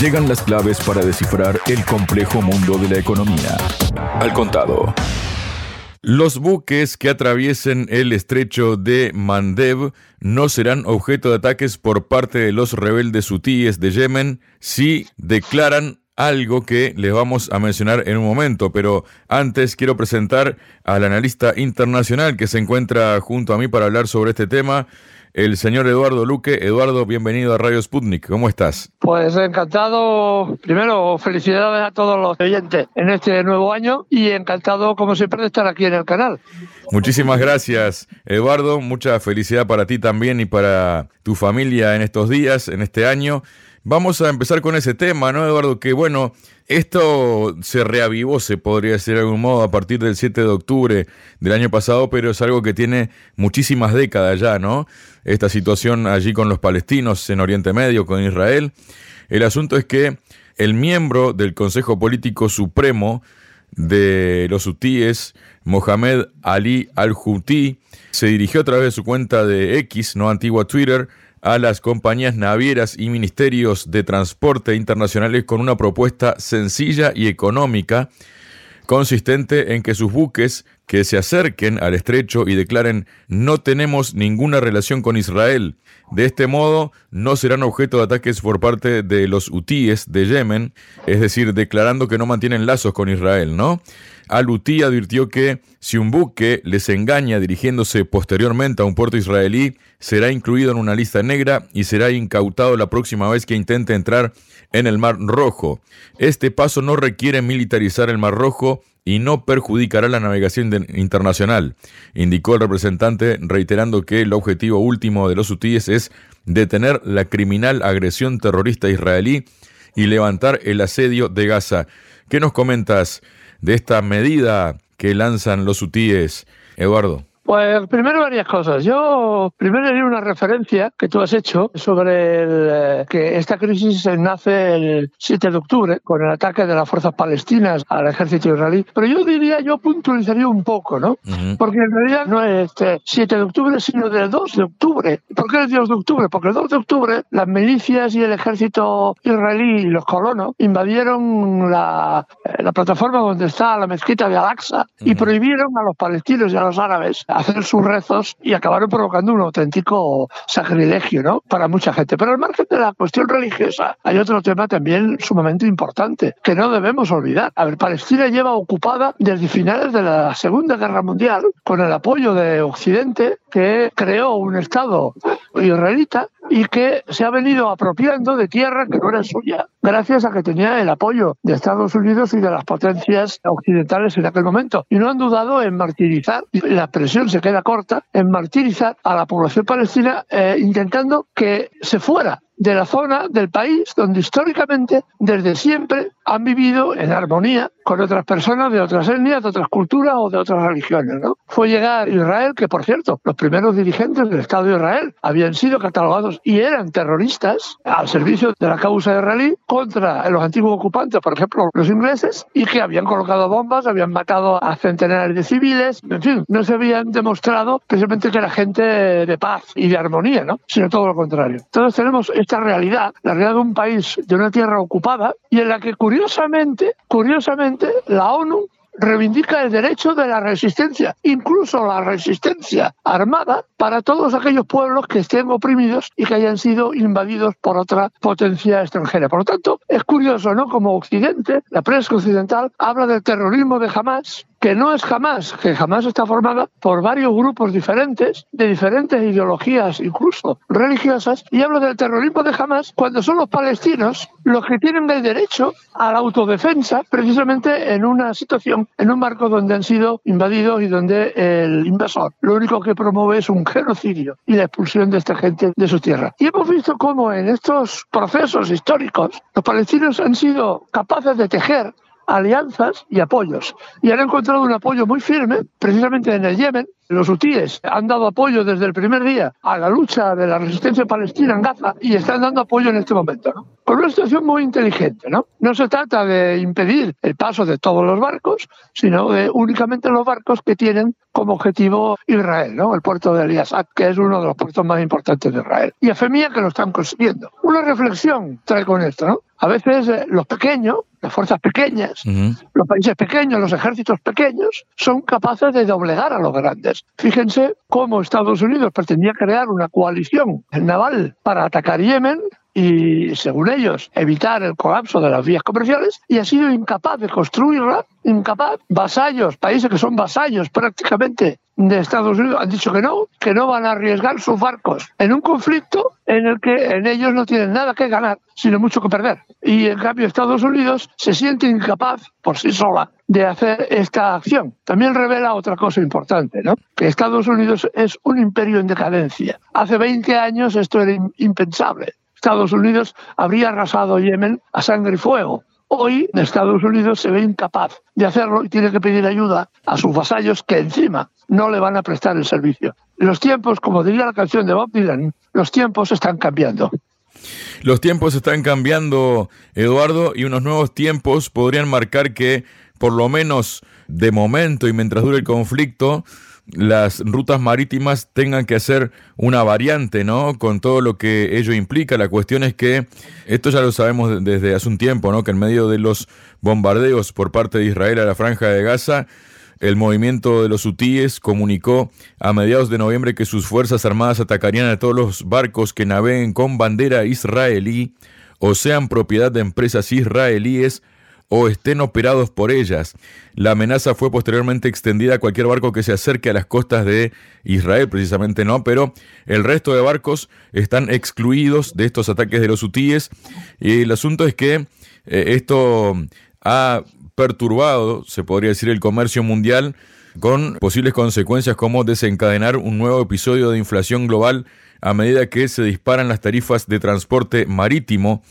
Llegan las claves para descifrar el complejo mundo de la economía. Al contado. Los buques que atraviesen el estrecho de Mandeb no serán objeto de ataques por parte de los rebeldes hutíes de Yemen si declaran algo que les vamos a mencionar en un momento, pero antes quiero presentar al analista internacional que se encuentra junto a mí para hablar sobre este tema, el señor Eduardo Luque. Eduardo, bienvenido a Radio Sputnik. ¿Cómo estás? Pues encantado. Primero, felicidades a todos los oyentes en este nuevo año y encantado, como siempre, de estar aquí en el canal. Muchísimas gracias, Eduardo. Mucha felicidad para ti también y para tu familia en estos días, en este año. Vamos a empezar con ese tema, ¿no, Eduardo? Que bueno, esto se reavivó, se podría decir de algún modo, a partir del 7 de octubre del año pasado, pero es algo que tiene muchísimas décadas ya, ¿no? Esta situación allí con los palestinos en Oriente Medio, con Israel. El asunto es que el miembro del Consejo Político Supremo de los hutíes, Mohamed Ali al-Houthi, se dirigió a través de su cuenta de X, no antigua Twitter, a las compañías navieras y ministerios de transporte internacionales con una propuesta sencilla y económica consistente en que sus buques que se acerquen al estrecho y declaren no tenemos ninguna relación con Israel. De este modo, no serán objeto de ataques por parte de los hutíes de Yemen, es decir, declarando que no mantienen lazos con Israel, ¿no? Al-Hutí advirtió que si un buque les engaña dirigiéndose posteriormente a un puerto israelí, será incluido en una lista negra y será incautado la próxima vez que intente entrar en el Mar Rojo. Este paso no requiere militarizar el Mar Rojo y no perjudicará la navegación internacional, indicó el representante, reiterando que el objetivo último de los hutíes es detener la criminal agresión terrorista israelí y levantar el asedio de Gaza. ¿Qué nos comentas? de esta medida que lanzan los hutíes, Eduardo? Pues primero varias cosas. Yo primero haría una referencia que tú has hecho sobre el, eh, que esta crisis nace el 7 de octubre con el ataque de las fuerzas palestinas al ejército israelí. Pero yo diría, yo puntualizaría un poco, ¿no? Porque en realidad no es este 7 de octubre, sino del 2 de octubre. ¿Por qué el 2 de octubre? Porque el 2 de octubre las milicias y el ejército israelí y los colonos invadieron la, eh, la plataforma donde está la mezquita de Al-Aqsa y prohibieron a los palestinos y a los árabes hacer sus rezos y acabaron provocando un auténtico sacrilegio ¿no? para mucha gente. Pero al margen de la cuestión religiosa, hay otro tema también sumamente importante que no debemos olvidar. A ver, Palestina lleva ocupada desde finales de la Segunda Guerra Mundial con el apoyo de Occidente que creó un Estado israelita y que se ha venido apropiando de tierra que no era suya, gracias a que tenía el apoyo de Estados Unidos y de las potencias occidentales en aquel momento. Y no han dudado en martirizar, la expresión se queda corta, en martirizar a la población palestina eh, intentando que se fuera de la zona del país donde históricamente, desde siempre, han vivido en armonía con otras personas de otras etnias, de otras culturas o de otras religiones. ¿no? Fue llegar Israel, que por cierto, los primeros dirigentes del Estado de Israel habían sido catalogados y eran terroristas al servicio de la causa israelí contra los antiguos ocupantes, por ejemplo, los ingleses, y que habían colocado bombas, habían matado a centenares de civiles, en fin, no se habían demostrado precisamente que era gente de paz y de armonía, ¿no? sino todo lo contrario. Entonces tenemos esta realidad, la realidad de un país, de una tierra ocupada, y en la que curiosamente, curiosamente, la ONU reivindica el derecho de la resistencia, incluso la resistencia armada para todos aquellos pueblos que estén oprimidos y que hayan sido invadidos por otra potencia extranjera. Por lo tanto, es curioso, ¿no? Como Occidente, la prensa occidental habla del terrorismo de Hamas que no es jamás, que jamás está formada por varios grupos diferentes, de diferentes ideologías, incluso religiosas, y hablo del terrorismo de Hamas cuando son los palestinos los que tienen el derecho a la autodefensa, precisamente en una situación, en un marco donde han sido invadidos y donde el invasor lo único que promueve es un genocidio y la expulsión de esta gente de su tierra. Y hemos visto cómo en estos procesos históricos los palestinos han sido capaces de tejer alianzas y apoyos. Y han encontrado un apoyo muy firme, precisamente en el Yemen. Los hutíes han dado apoyo desde el primer día a la lucha de la resistencia palestina en Gaza y están dando apoyo en este momento. ¿no? Con una situación muy inteligente. ¿no? no se trata de impedir el paso de todos los barcos, sino de únicamente los barcos que tienen como objetivo Israel, ¿no? el puerto de Eliasat, que es uno de los puertos más importantes de Israel. Y a Femia que lo están consiguiendo. Una reflexión trae con esto. ¿no? A veces eh, los pequeños, las fuerzas pequeñas, los países pequeños, los ejércitos pequeños, son capaces de doblegar a los grandes. Fíjense cómo Estados Unidos pretendía crear una coalición naval para atacar Yemen y, según ellos, evitar el colapso de las vías comerciales y ha sido incapaz de construirla, incapaz. Vasallos, países que son vasallos prácticamente de Estados Unidos han dicho que no, que no van a arriesgar sus barcos en un conflicto en el que en ellos no tienen nada que ganar, sino mucho que perder. Y en cambio Estados Unidos se siente incapaz por sí sola de hacer esta acción. También revela otra cosa importante, ¿no? que Estados Unidos es un imperio en decadencia. Hace 20 años esto era impensable. Estados Unidos habría arrasado Yemen a sangre y fuego. Hoy Estados Unidos se ve incapaz de hacerlo y tiene que pedir ayuda a sus vasallos que encima no le van a prestar el servicio. Los tiempos, como diría la canción de Bob Dylan, los tiempos están cambiando. Los tiempos están cambiando, Eduardo, y unos nuevos tiempos podrían marcar que, por lo menos de momento y mientras dure el conflicto, las rutas marítimas tengan que hacer una variante, ¿no? Con todo lo que ello implica. La cuestión es que, esto ya lo sabemos desde hace un tiempo, ¿no? Que en medio de los bombardeos por parte de Israel a la franja de Gaza, el movimiento de los hutíes comunicó a mediados de noviembre que sus fuerzas armadas atacarían a todos los barcos que naveguen con bandera israelí o sean propiedad de empresas israelíes o estén operados por ellas. La amenaza fue posteriormente extendida a cualquier barco que se acerque a las costas de Israel, precisamente no, pero el resto de barcos están excluidos de estos ataques de los hutíes. Y el asunto es que eh, esto ha perturbado, se podría decir, el comercio mundial con posibles consecuencias como desencadenar un nuevo episodio de inflación global a medida que se disparan las tarifas de transporte marítimo.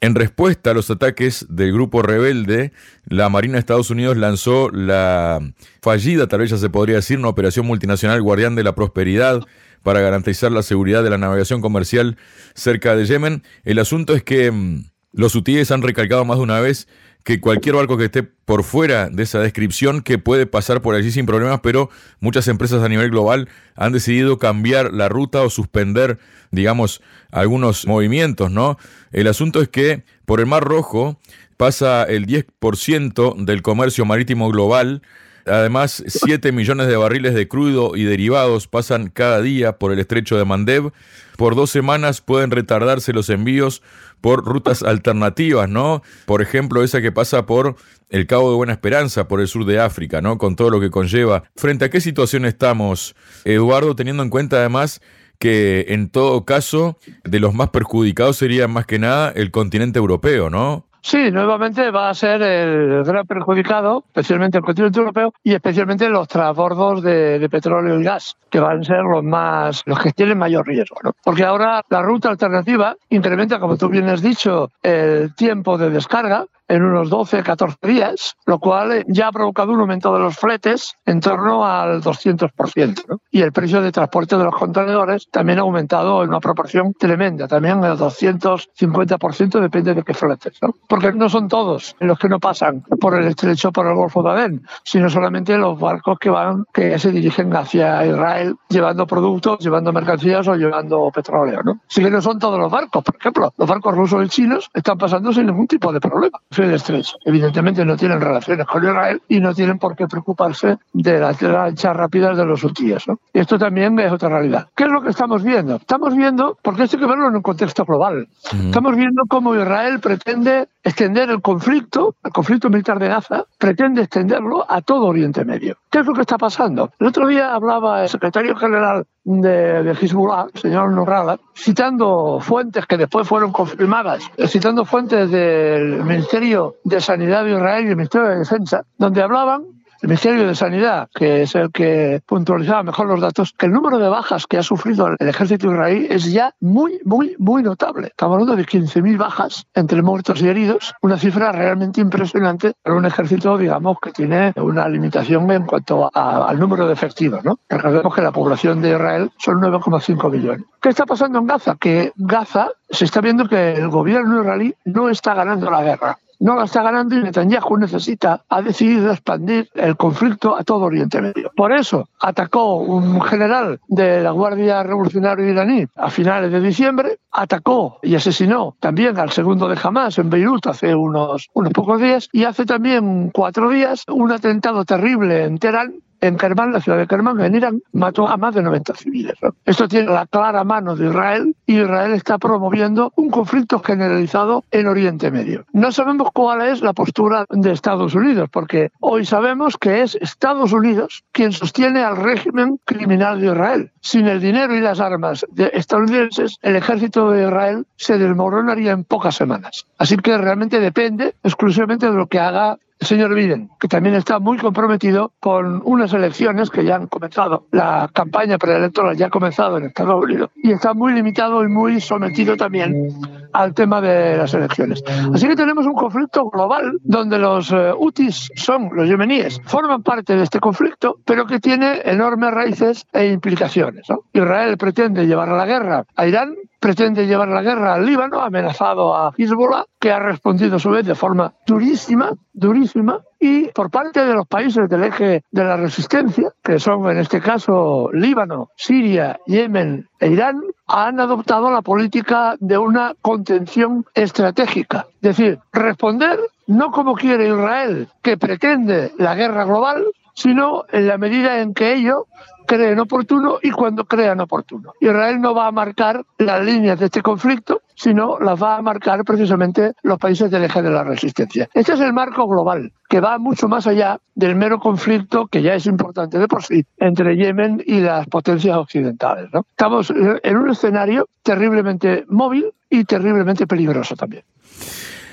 En respuesta a los ataques del grupo rebelde, la Marina de Estados Unidos lanzó la fallida, tal vez ya se podría decir, una operación multinacional Guardián de la Prosperidad para garantizar la seguridad de la navegación comercial cerca de Yemen. El asunto es que mm, los hutíes han recalcado más de una vez que cualquier barco que esté por fuera de esa descripción, que puede pasar por allí sin problemas, pero muchas empresas a nivel global han decidido cambiar la ruta o suspender, digamos, algunos movimientos, ¿no? El asunto es que por el Mar Rojo pasa el 10% del comercio marítimo global, Además, 7 millones de barriles de crudo y derivados pasan cada día por el estrecho de Mandev. Por dos semanas pueden retardarse los envíos por rutas alternativas, ¿no? Por ejemplo, esa que pasa por el Cabo de Buena Esperanza, por el sur de África, ¿no? Con todo lo que conlleva. ¿Frente a qué situación estamos, Eduardo, teniendo en cuenta además que en todo caso de los más perjudicados sería más que nada el continente europeo, ¿no? Sí, nuevamente va a ser el gran perjudicado, especialmente el continente europeo y especialmente los transbordos de, de, petróleo y gas, que van a ser los más, los que tienen mayor riesgo, ¿no? Porque ahora la ruta alternativa incrementa, como tú bien has dicho, el tiempo de descarga en unos 12, 14 días, lo cual ya ha provocado un aumento de los fletes en torno al 200%. ¿no? Y el precio de transporte de los contenedores también ha aumentado en una proporción tremenda, también el 250% depende de qué fletes. Porque no son todos los que no pasan por el estrecho, por el Golfo de Adén, sino solamente los barcos que van, que se dirigen hacia Israel llevando productos, llevando mercancías o llevando petróleo. ¿no? Sí que no son todos los barcos, por ejemplo, los barcos rusos y chinos están pasando sin ningún tipo de problema de estrés. Evidentemente no tienen relaciones con Israel y no tienen por qué preocuparse de las lanchas rápidas de los hutíes. ¿no? Esto también es otra realidad. ¿Qué es lo que estamos viendo? Estamos viendo, porque esto hay que verlo en un contexto global, estamos viendo cómo Israel pretende extender el conflicto, el conflicto militar de Gaza, pretende extenderlo a todo Oriente Medio. ¿Qué es lo que está pasando? El otro día hablaba el secretario general de, de el señor Nurrala, citando fuentes que después fueron confirmadas, citando fuentes del Ministerio de Sanidad de Israel y el Ministerio de Defensa, donde hablaban Ministerio de Sanidad, que es el que puntualizaba mejor los datos, que el número de bajas que ha sufrido el ejército israelí es ya muy, muy, muy notable. Estamos hablando de 15.000 bajas entre muertos y heridos, una cifra realmente impresionante para un ejército, digamos, que tiene una limitación en cuanto al número de efectivos. ¿no? Recordemos que la población de Israel son 9,5 millones. ¿Qué está pasando en Gaza? Que Gaza se está viendo que el gobierno israelí no está ganando la guerra no la está ganando y Netanyahu necesita, ha decidido expandir el conflicto a todo Oriente Medio. Por eso atacó un general de la Guardia Revolucionaria iraní a finales de diciembre, atacó y asesinó también al segundo de Hamas en Beirut hace unos, unos pocos días y hace también cuatro días un atentado terrible en Teherán en Kerman, la ciudad de Kerman, en Irán, mató a más de 90 civiles. Esto tiene la clara mano de Israel y Israel está promoviendo un conflicto generalizado en Oriente Medio. No sabemos cuál es la postura de Estados Unidos, porque hoy sabemos que es Estados Unidos quien sostiene al régimen criminal de Israel. Sin el dinero y las armas de estadounidenses, el ejército de Israel se desmoronaría en pocas semanas. Así que realmente depende exclusivamente de lo que haga el señor Biden, que también está muy comprometido con unas elecciones que ya han comenzado. La campaña preelectoral ya ha comenzado en Estados Unidos y está muy limitado y muy sometido también al tema de las elecciones. Así que tenemos un conflicto global donde los uh, Houthis son los yemeníes, forman parte de este conflicto, pero que tiene enormes raíces e implicaciones. Israel pretende llevar la guerra a Irán, pretende llevar la guerra al Líbano, amenazado a Hezbollah, que ha respondido a su vez de forma durísima, durísima, y por parte de los países del eje de la resistencia, que son en este caso Líbano, Siria, Yemen e Irán, han adoptado la política de una contención estratégica. Es decir, responder no como quiere Israel, que pretende la guerra global, sino en la medida en que ello creen oportuno y cuando crean oportuno. Israel no va a marcar las líneas de este conflicto, sino las va a marcar precisamente los países del eje de la resistencia. Este es el marco global, que va mucho más allá del mero conflicto, que ya es importante de por sí, entre Yemen y las potencias occidentales. ¿no? Estamos en un escenario terriblemente móvil y terriblemente peligroso también.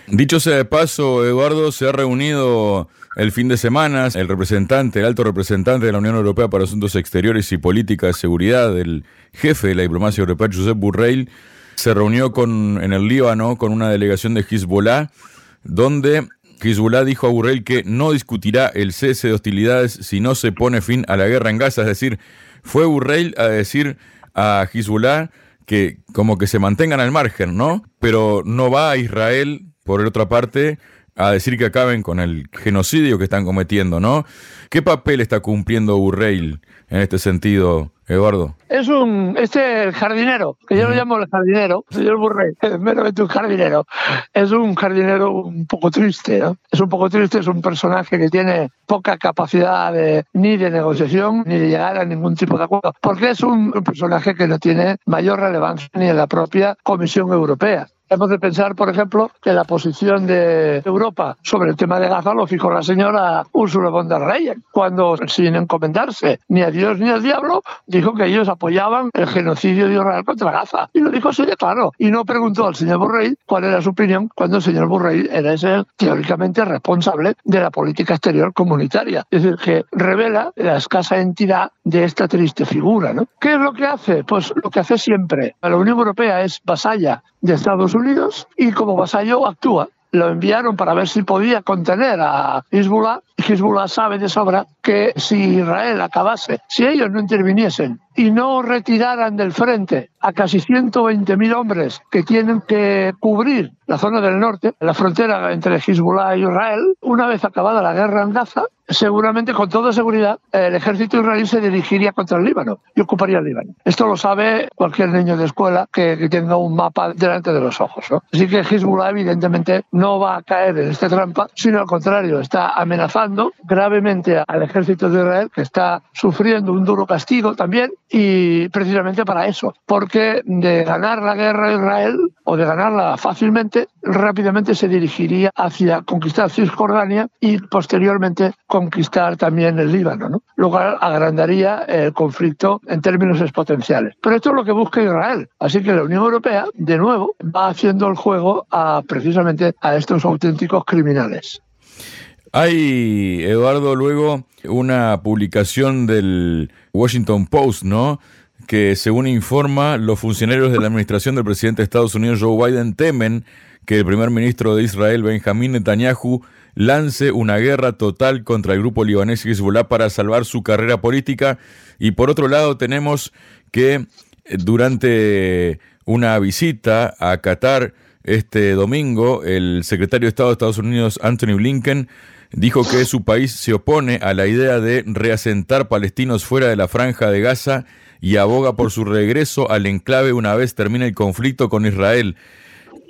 Dicho sea de paso, Eduardo, se ha reunido el fin de semana el representante, el alto representante de la Unión Europea para Asuntos Exteriores y Política de Seguridad, el jefe de la diplomacia europea, Josep Burrell, se reunió con, en el Líbano con una delegación de Hezbollah, donde Hezbollah dijo a Burrell que no discutirá el cese de hostilidades si no se pone fin a la guerra en Gaza. Es decir, fue Burrell a decir a Hezbollah que como que se mantengan al margen, ¿no? Pero no va a Israel por otra parte, a decir que acaben con el genocidio que están cometiendo, ¿no? ¿Qué papel está cumpliendo Burreil en este sentido, Eduardo? Es un, este el jardinero, que yo lo llamo el jardinero, señor Burreil, es meramente un jardinero. Es un jardinero un poco triste, ¿no? Es un poco triste, es un personaje que tiene poca capacidad de, ni de negociación ni de llegar a ningún tipo de acuerdo, porque es un personaje que no tiene mayor relevancia ni en la propia Comisión Europea. Hemos de pensar, por ejemplo, que la posición de Europa sobre el tema de Gaza lo fijó la señora Ursula von der Leyen, cuando, sin encomendarse ni a Dios ni al diablo, dijo que ellos apoyaban el genocidio de Israel contra Gaza. Y lo dijo así de claro. Y no preguntó al señor Borrell cuál era su opinión cuando el señor Borrell era ese teóricamente responsable de la política exterior comunitaria. Es decir, que revela la escasa entidad de esta triste figura. ¿no? ¿Qué es lo que hace? Pues lo que hace siempre. La Unión Europea es vasalla de Estados Unidos y como vasallo actúa. Lo enviaron para ver si podía contener a Hezbollah. Hezbollah sabe de sobra que si Israel acabase, si ellos no interviniesen y no retiraran del frente a casi 120.000 hombres que tienen que cubrir la zona del norte, la frontera entre Hezbollah y Israel, una vez acabada la guerra en Gaza, seguramente, con toda seguridad, el ejército israelí se dirigiría contra el Líbano y ocuparía el Líbano. Esto lo sabe cualquier niño de escuela que, que tenga un mapa delante de los ojos. ¿no? Así que Hezbollah, evidentemente, no va a caer en esta trampa, sino al contrario, está amenazando gravemente al ejército de Israel, que está sufriendo un duro castigo también, y precisamente para eso, porque de ganar la guerra a Israel o de ganarla fácilmente, rápidamente se dirigiría hacia conquistar Cisjordania y posteriormente conquistar también el Líbano, ¿no? lo cual agrandaría el conflicto en términos exponenciales. Pero esto es lo que busca Israel, así que la Unión Europea, de nuevo, va haciendo el juego a, precisamente a estos auténticos criminales. Hay, Eduardo, luego una publicación del Washington Post, ¿no? Que según informa, los funcionarios de la administración del presidente de Estados Unidos, Joe Biden, temen que el primer ministro de Israel, Benjamín Netanyahu, lance una guerra total contra el grupo libanés Hezbollah para salvar su carrera política. Y por otro lado, tenemos que eh, durante una visita a Qatar, este domingo, el secretario de Estado de Estados Unidos, Anthony Blinken, dijo que su país se opone a la idea de reasentar palestinos fuera de la franja de Gaza y aboga por su regreso al enclave una vez termine el conflicto con Israel.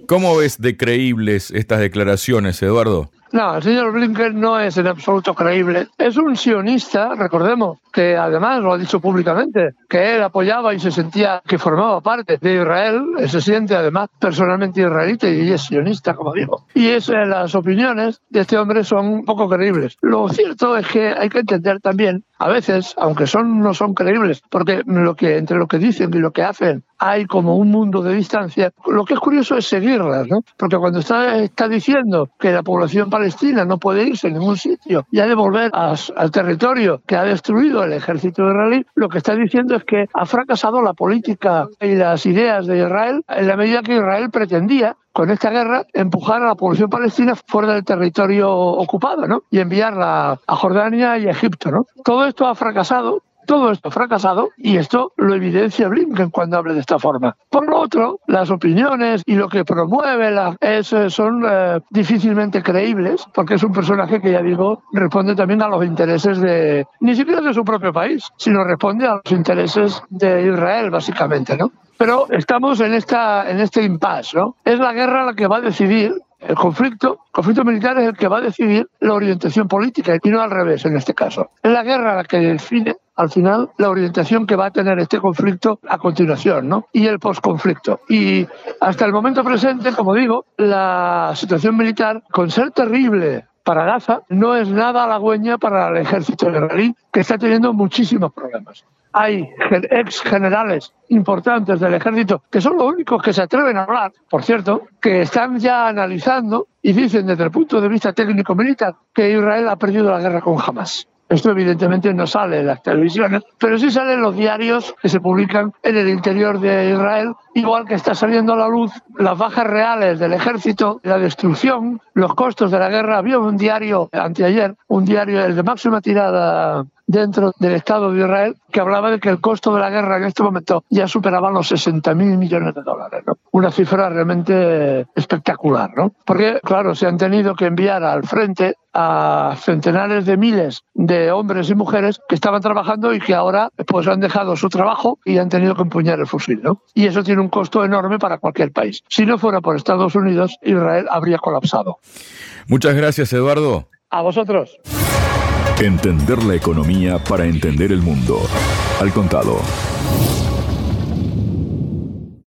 ¿Cómo ves de creíbles estas declaraciones, Eduardo? No, el señor Blinken no es en absoluto creíble. Es un sionista, recordemos, que además lo ha dicho públicamente, que él apoyaba y se sentía que formaba parte de Israel, se siente además personalmente israelita y es sionista, como digo. Y es, eh, las opiniones de este hombre son poco creíbles. Lo cierto es que hay que entender también, a veces, aunque son no son creíbles, porque lo que entre lo que dicen y lo que hacen hay como un mundo de distancia. Lo que es curioso es seguirlas, ¿no? Porque cuando está, está diciendo que la población palestina no puede irse a ningún sitio y ha de volver al territorio que ha destruido el ejército israelí, lo que está diciendo es que ha fracasado la política y las ideas de Israel en la medida que Israel pretendía con esta guerra empujar a la población palestina fuera del territorio ocupado, ¿no? Y enviarla a Jordania y a Egipto, ¿no? Todo esto ha fracasado todo esto fracasado y esto lo evidencia Blinken cuando habla de esta forma. Por lo otro, las opiniones y lo que promueve la, es, son eh, difícilmente creíbles porque es un personaje que, ya digo, responde también a los intereses de, ni siquiera de su propio país, sino responde a los intereses de Israel, básicamente, ¿no? Pero estamos en, esta, en este impasse, ¿no? Es la guerra la que va a decidir el conflicto, el conflicto militar es el que va a decidir la orientación política y no al revés en este caso. Es la guerra la que define al final la orientación que va a tener este conflicto a continuación, ¿no? Y el posconflicto. Y hasta el momento presente, como digo, la situación militar, con ser terrible para Gaza, no es nada halagüeña para el ejército israelí, que está teniendo muchísimos problemas. Hay ex generales importantes del ejército, que son los únicos que se atreven a hablar, por cierto, que están ya analizando y dicen desde el punto de vista técnico-militar que Israel ha perdido la guerra con Hamas. Esto evidentemente no sale en las televisiones, pero sí sale en los diarios que se publican en el interior de Israel, igual que está saliendo a la luz las bajas reales del ejército, la destrucción, los costos de la guerra. Había un diario anteayer, un diario el de máxima tirada dentro del Estado de Israel que hablaba de que el costo de la guerra en este momento ya superaba los 60 mil millones de dólares. ¿no? Una cifra realmente espectacular, ¿no? Porque, claro, se han tenido que enviar al frente a centenares de miles de hombres y mujeres que estaban trabajando y que ahora pues han dejado su trabajo y han tenido que empuñar el fusil, ¿no? Y eso tiene un costo enorme para cualquier país. Si no fuera por Estados Unidos, Israel habría colapsado. Muchas gracias, Eduardo. A vosotros. Entender la economía para entender el mundo. Al contado.